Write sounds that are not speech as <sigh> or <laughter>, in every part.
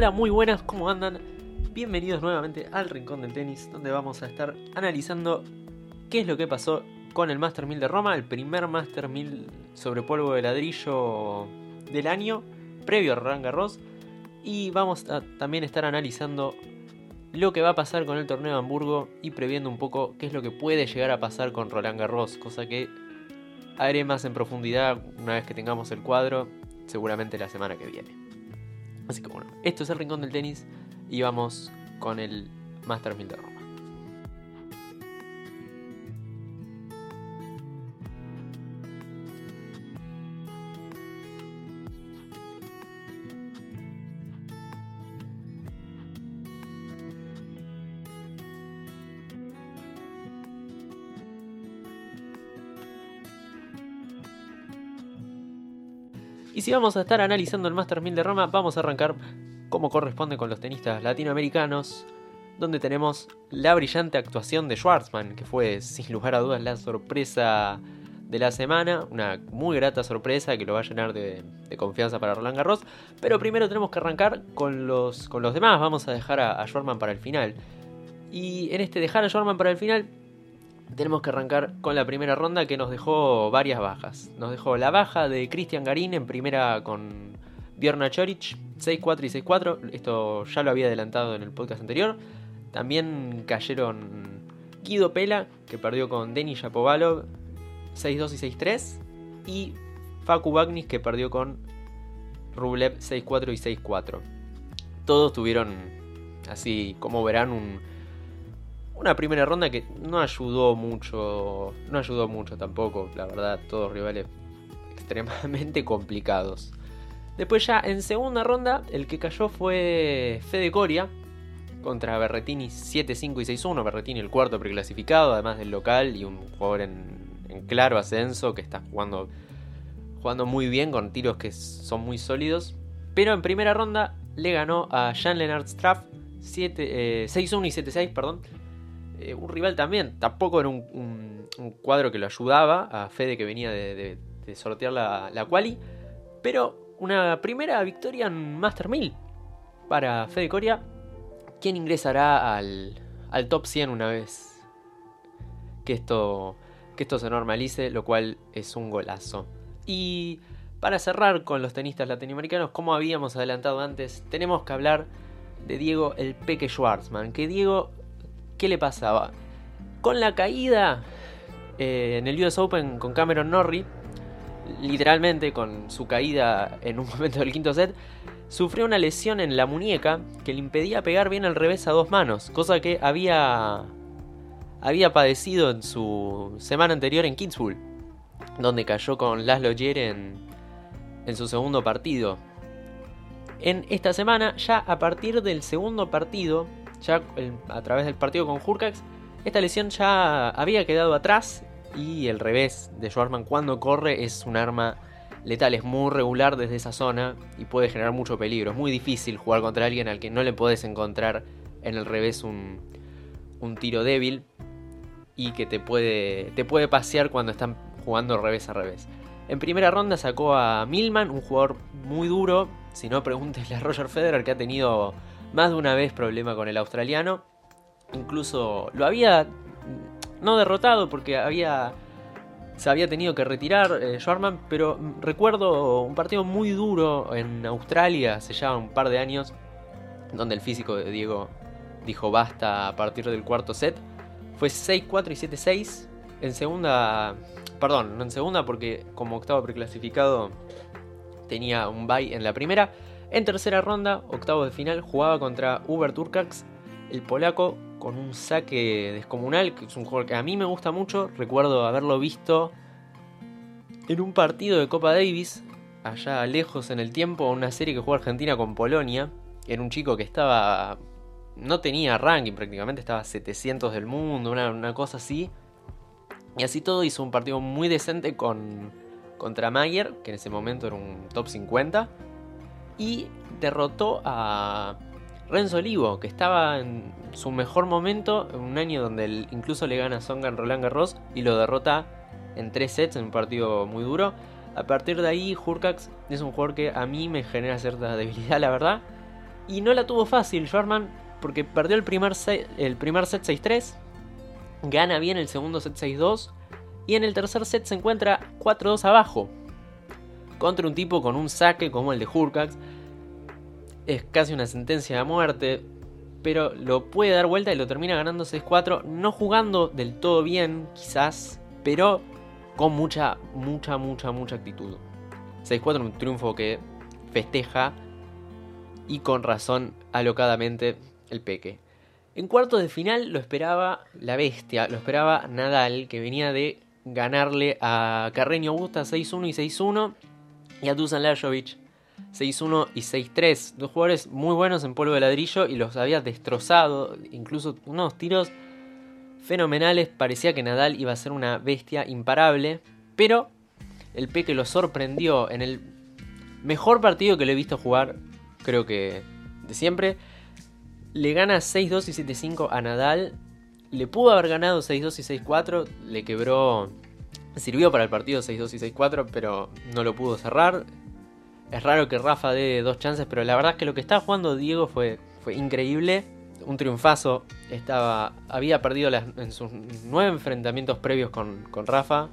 Hola, muy buenas, ¿cómo andan? Bienvenidos nuevamente al Rincón del Tenis, donde vamos a estar analizando qué es lo que pasó con el Master 1000 de Roma, el primer Master 1000 sobre polvo de ladrillo del año, previo a Roland Garros. Y vamos a también estar analizando lo que va a pasar con el torneo de Hamburgo y previendo un poco qué es lo que puede llegar a pasar con Roland Garros, cosa que haré más en profundidad una vez que tengamos el cuadro, seguramente la semana que viene. Así que bueno, esto es el Rincón del Tenis y vamos con el Master 1000 de Roma. Y si vamos a estar analizando el Master 1000 de Roma, vamos a arrancar como corresponde con los tenistas latinoamericanos, donde tenemos la brillante actuación de Schwartzman, que fue sin lugar a dudas la sorpresa de la semana, una muy grata sorpresa que lo va a llenar de, confianza para Roland Garros. Pero primero tenemos que arrancar con los, con los demás, vamos a dejar a, a Schwartzman para el final. Y en este dejar a Schwartzman para el final, tenemos que arrancar con la primera ronda que nos dejó varias bajas. Nos dejó la baja de Cristian Garín en primera con Bjorn Choric, 6-4 y 6-4. Esto ya lo había adelantado en el podcast anterior. También cayeron Guido Pela, que perdió con Denis Shapovalov, 6-2 y 6-3. Y Facu Bagnis, que perdió con Rublev, 6-4 y 6-4. Todos tuvieron, así como verán, un una primera ronda que no ayudó mucho, no ayudó mucho tampoco, la verdad, todos rivales extremadamente <laughs> complicados. Después ya en segunda ronda, el que cayó fue Fede Coria contra Berretini 7-5 y 6-1. Berretini el cuarto preclasificado, además del local y un jugador en, claro ascenso que está jugando, jugando muy bien con tiros que son muy sólidos. Pero en primera ronda le ganó a Jean Lennart Straff 6-1 eh, y 7-6, perdón, eh, un rival también, tampoco era un, cuadro que lo ayudaba a Fede que venía de, sortear la, la, quali, pero una primera victoria en Master 1000 para Fede Coria, quien ingresará al, top 100 una vez que esto, que esto se normalice, lo cual es un golazo. Y para cerrar con los tenistas latinoamericanos, como habíamos adelantado antes, tenemos que hablar de Diego el Peque Schwartzman, que Diego ¿qué le pasaba? Con la caída eh, en el US Open con Cameron Norrie, literalmente con su caída en un <laughs> momento del quinto set, sufrió una lesión en la muñeca que le impedía pegar bien al revés a dos manos, cosa que había, había padecido en su semana anterior en Kitzbühel, donde cayó con Laszlo Jere en, en su segundo partido. En esta semana, ya a partir del segundo partido, ya a través del partido con Hurcax, esta lesión ya había quedado atrás y el revés de Schwarzman cuando corre es un arma letal, es muy regular desde esa zona y puede generar mucho peligro. Es muy difícil jugar contra alguien al que no le puedes encontrar en el revés un, un tiro débil y que te puede, te puede pasear cuando están jugando revés a revés. En primera ronda sacó a Milman, un jugador muy duro. Si no, pregúntele a Roger Federer que ha tenido más de una vez problema con el australiano. Incluso lo había no derrotado porque había se había tenido que retirar eh, pero recuerdo un partido muy duro en Australia hace ya un par de años, donde el físico de Diego dijo basta a partir del cuarto set. Fue 6-4 y 7-6. En segunda, perdón, no en segunda porque como octavo preclasificado tenía un bye en la primera. En tercera ronda, octavos de final, jugaba contra Uber Turkax, el polaco, con un saque descomunal, que es un jugador que a mí me gusta mucho. Recuerdo haberlo visto en un partido de Copa Davis, allá lejos en el tiempo, una serie que jugó Argentina con Polonia. Era un chico que estaba. No tenía ranking prácticamente, estaba 700 del mundo, una, una cosa así. Y así todo hizo un partido muy decente con, contra Mayer, que en ese momento era un top 50 y derrotó a Renzo Olivo, que estaba en su mejor momento, en un año donde incluso le gana a Songa en Roland Garros y lo derrota en tres sets en un partido muy duro. A partir de ahí, Hurkax es un jugador que a mí me genera cierta debilidad, la verdad. Y no la tuvo fácil Schwarman porque perdió el primer el primer set 6-3, gana bien el segundo set 6-2 y en el tercer set se encuentra 4-2 abajo. Contra un tipo con un saque como el de Hurkacz. Es casi una sentencia de muerte. Pero lo puede dar vuelta y lo termina ganando 6-4. No jugando del todo bien, quizás. Pero con mucha, mucha, mucha, mucha actitud. 6-4 un triunfo que festeja. Y con razón, alocadamente, el Peque. En cuartos de final lo esperaba la bestia, lo esperaba Nadal, que venía de ganarle a Carreño Busta 6-1 y 6-1 y a Dusan Lajovic 6-1 y 6-3. Dos jugadores muy buenos en polvo de ladrillo y los había destrozado, incluso unos tiros fenomenales. Parecía que Nadal iba a ser una bestia imparable, pero el Peque lo sorprendió en el mejor partido que le he visto jugar, creo que de siempre. Le gana 6-2 y 7-5 a Nadal. Le pudo haber ganado 6-2 y 6-4. Le quebró. Sirvió para el partido 6-2 y 6-4, pero no lo pudo cerrar. Es raro que Rafa dé dos chances, pero la verdad es que lo que estaba jugando Diego fue, fue increíble. Un triunfazo. Estaba, había perdido en sus nueve enfrentamientos previos con, con Rafa.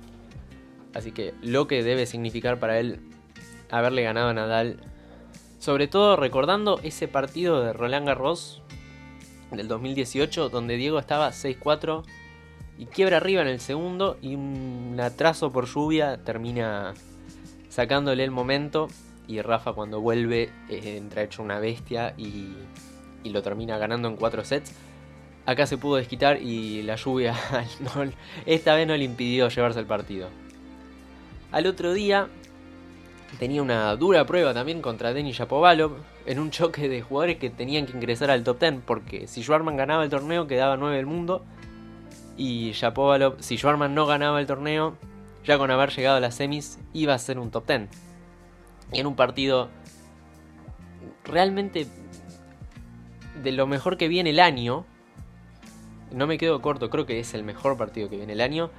Así que lo que debe significar para él haberle ganado a Nadal. Sobre todo recordando ese partido de Roland Garros del 2018, donde Diego estaba 6-4 y quiebra arriba en el segundo y un atraso por lluvia termina sacándole el momento y Rafa cuando vuelve eh, entra hecho una bestia y, y, lo termina ganando en 4 sets. Acá se pudo desquitar y la lluvia <laughs> esta vez no le impidió llevarse el partido. Al otro día tenía una dura prueba también contra Denis Shapovalov en un choque de jugadores que tenían que ingresar al top 10 porque si Schwarman ganaba el torneo quedaba 9 del mundo y Shapovalov, si Schwarman no ganaba el torneo, ya con haber llegado a las semis iba a ser un top 10. Y en un partido realmente de lo mejor que viene el año, no me quedo corto, creo que es el mejor partido que viene el año,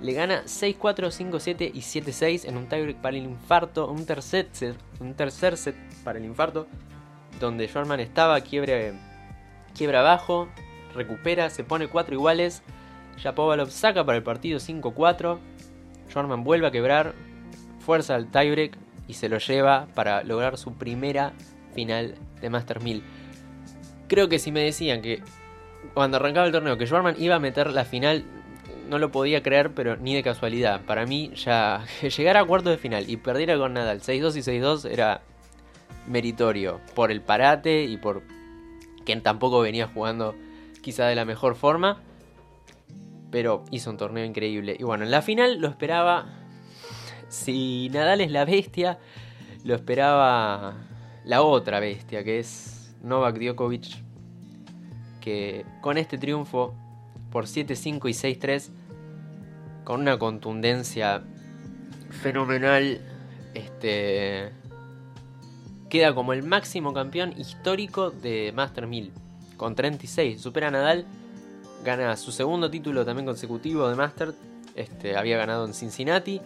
le gana 6-4, 5-7 y 7-6 en un tiebreak para el infarto, un tercer set, un tercer set para el infarto, donde Schwarman estaba, quiebra, quiebra abajo, recupera, se pone 4 iguales, Shapovalov saca para el partido 5-4, Schwarman vuelve a quebrar, fuerza al tiebreak y se lo lleva para lograr su primera final de Master 1000. Creo que si me decían que cuando arrancaba el torneo que Schwarman iba a meter la final no lo podía creer, pero ni de casualidad. Para mí, ya <laughs> llegar a cuarto de final y perdiera con Nadal 6-2 y 6-2 era meritorio. Por el parate y por quien tampoco venía jugando quizá de la mejor forma. Pero hizo un torneo increíble. Y bueno, en la final lo esperaba. Si Nadal es la bestia, lo esperaba la otra bestia, que es Novak Djokovic. Que con este triunfo por 7-5 y 6-3 con una contundencia fenomenal. Este queda como el máximo campeón histórico de Master 1000 con 36, supera a Nadal, gana su segundo título también consecutivo de Master, este había ganado en Cincinnati.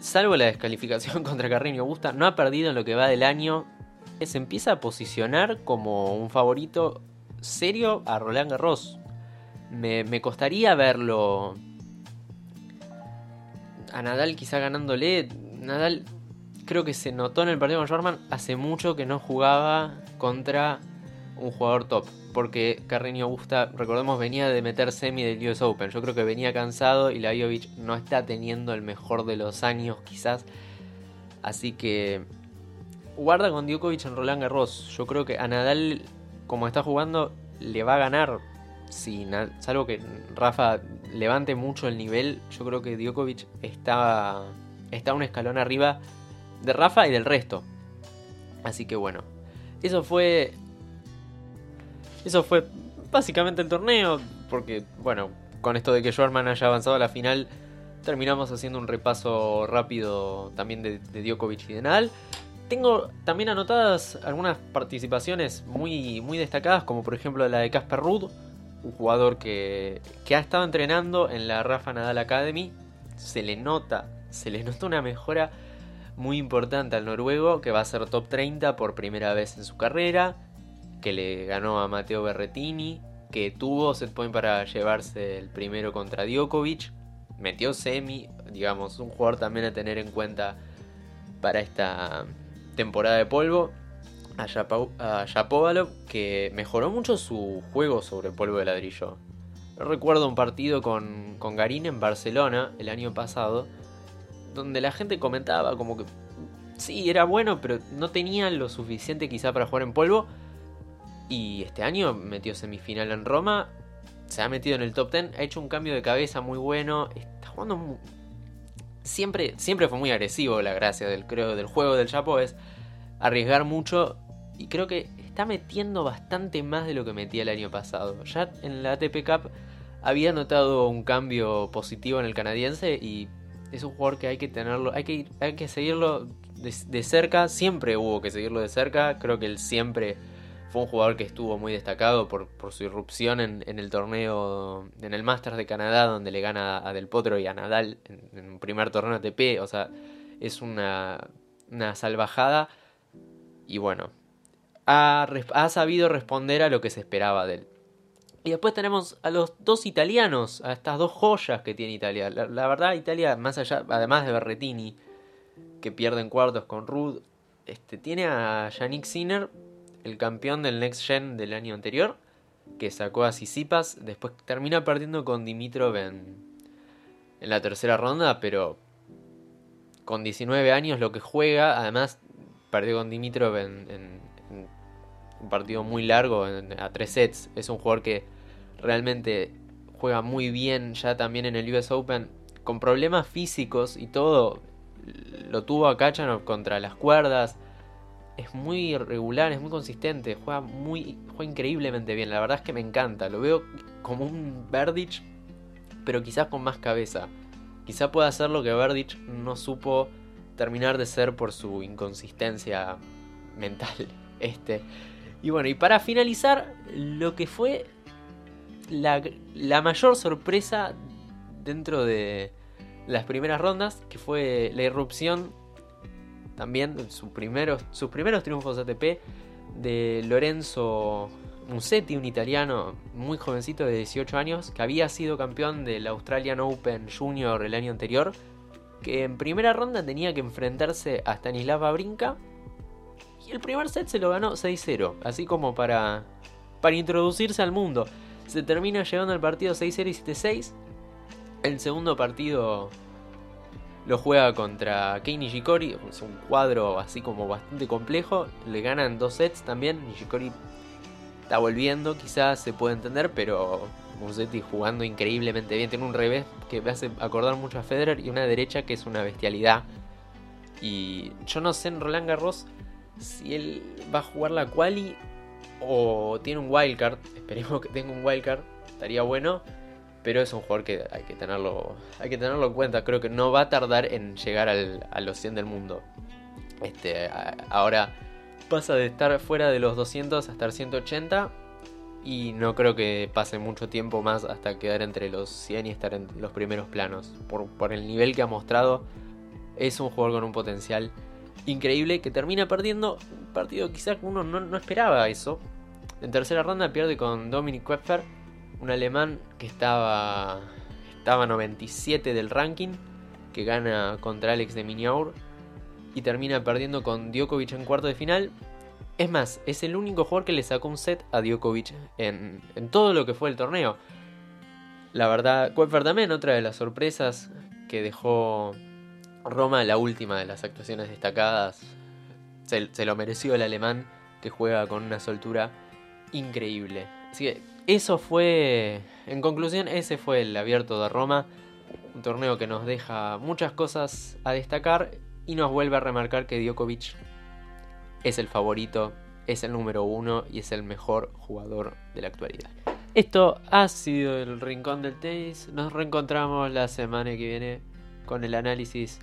Salvo la descalificación <laughs> contra Carreño Augusta, no ha perdido en lo que va del año. Se empieza a posicionar como un favorito serio a Roland Garros me, costaría verlo a Nadal quizá ganándole. Nadal creo que se notó en el partido con Schwarman hace mucho que no jugaba contra un jugador top. Porque Carreño Augusta, recordemos, venía de meter semi del US Open. Yo creo que venía cansado y Lajovic no está teniendo el mejor de los años, quizás. Así que guarda con Djokovic en Roland Garros. Yo creo que a Nadal, como está jugando, le va a ganar si salvo que Rafa levante mucho el nivel, yo creo que Djokovic está, está un escalón arriba de Rafa y del resto. Así que bueno, eso fue. Eso fue básicamente el torneo. Porque, bueno, con esto de que Schwarman haya avanzado a la final, terminamos haciendo un repaso rápido también de, de Djokovic y de Nadal. Tengo también anotadas algunas participaciones muy, muy destacadas, como por ejemplo la de Casper Ruud un jugador que, que ha estado entrenando en la Rafa Nadal Academy. Se le nota, se le nota una mejora muy importante al noruego, que va a ser top 30 por primera vez en su carrera, que le ganó a Matteo Berretini, que tuvo set point para llevarse el primero contra Djokovic, metió semi, digamos, un jugador también a tener en cuenta para esta temporada de polvo. A, Shapovalov, que mejoró mucho su juego sobre polvo de ladrillo. Recuerdo un partido con, con Garín en Barcelona el año pasado, donde la gente comentaba como que sí, era bueno, pero no tenía lo suficiente quizá para jugar en polvo. Y este año metió semifinal en Roma, se ha metido en el top 10, ha hecho un cambio de cabeza muy bueno, está jugando siempre, siempre fue muy agresivo la gracia del, creo, del juego del Chapo es arriesgar mucho y creo que está metiendo bastante más de lo que metía el año pasado. Ya en la ATP Cup había notado un cambio positivo en el canadiense y es un jugador que hay que tenerlo, hay que, hay que seguirlo de, cerca, siempre hubo que seguirlo de cerca, creo que él siempre fue un jugador que estuvo muy destacado por, su irrupción en, el torneo, en el Masters de Canadá, donde le gana a Del Potro y a Nadal en, un primer torneo ATP, o sea, es una, una salvajada y bueno, ha, ha sabido responder a lo que se esperaba de él. Y después tenemos a los dos italianos, a estas dos joyas que tiene Italia. La, verdad, Italia, más allá, además de Berretini, que pierde en cuartos con Rudd, este, tiene a Yannick Sinner, el campeón del Next Gen del año anterior, que sacó a Sisipas. Después termina perdiendo con Dimitrov en, en la tercera ronda, pero con 19 años lo que juega, además perdió con Dimitrov en, un partido muy largo, a tres sets. Es un jugador que realmente juega muy bien ya también en el US Open, con problemas físicos y todo, lo tuvo a Kachanov contra las cuerdas. Es muy regular, es muy consistente, juega muy juega increíblemente bien. La verdad es que me encanta. Lo veo como un Verdich, pero quizás con más cabeza. Quizá pueda hacer lo que Verdich no supo terminar de ser por su inconsistencia mental. <laughs> Este. Y bueno, y para finalizar, lo que fue la, mayor sorpresa dentro de las primeras rondas, que fue la irrupción también sus primeros, sus primeros triunfos ATP de Lorenzo Musetti, un italiano muy jovencito de 18 años, que había sido campeón del Australian Open Junior el año anterior, que en primera ronda tenía que enfrentarse a Stanislav Brinca y el primer set se lo ganó 6-0, así como para, para introducirse al mundo. Se termina llegando al partido 6-0 y 7-6. El segundo partido lo juega contra Kei Nishikori. Es un cuadro así como bastante complejo. Le ganan dos sets también. Nishikori está volviendo, quizás se puede entender, pero Musetti jugando increíblemente bien. Tiene un revés que me hace acordar mucho a Federer y una derecha que es una bestialidad. Y yo no sé en Roland Garros si él va a jugar la quali o tiene un wildcard, <laughs> esperemos que tenga un wildcard, estaría bueno, pero es un jugador que hay que tenerlo, hay que tenerlo en cuenta, creo que no va a tardar en llegar al, a los 100 del mundo. Este, ahora pasa de estar fuera de los 200 a estar 180 y no creo que pase mucho tiempo más hasta quedar entre los 100 y estar en los primeros planos. Por, el nivel que ha mostrado, es un jugador con un potencial increíble que termina perdiendo un partido quizás uno no, esperaba eso. En tercera ronda pierde con Dominic Kepfer, un alemán que estaba, estaba 97 del ranking, que gana contra Alex de Miniaur y termina perdiendo con Djokovic en cuarto de final. Es más, es el único jugador que le sacó un set a Djokovic en, en todo lo que fue el torneo. La verdad, Kepfer también, otra de las sorpresas que dejó Roma, la última de las actuaciones destacadas, se, lo mereció el alemán que juega con una soltura increíble. Así que eso fue, en conclusión, ese fue el abierto de Roma. Un torneo que nos deja muchas cosas a destacar y nos vuelve a remarcar que Djokovic es el favorito, es el número uno y es el mejor jugador de la actualidad. Esto ha sido el Rincón del Tenis. Nos reencontramos la semana que viene con el análisis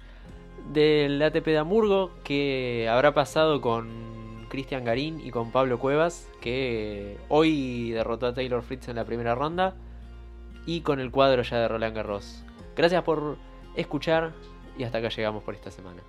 del ATP de Hamburgo que habrá pasado con Cristian Garín y con Pablo Cuevas, que hoy derrotó a Taylor Fritz en la primera ronda, y con el cuadro ya de Roland Garros. Gracias por escuchar y hasta acá llegamos por esta semana.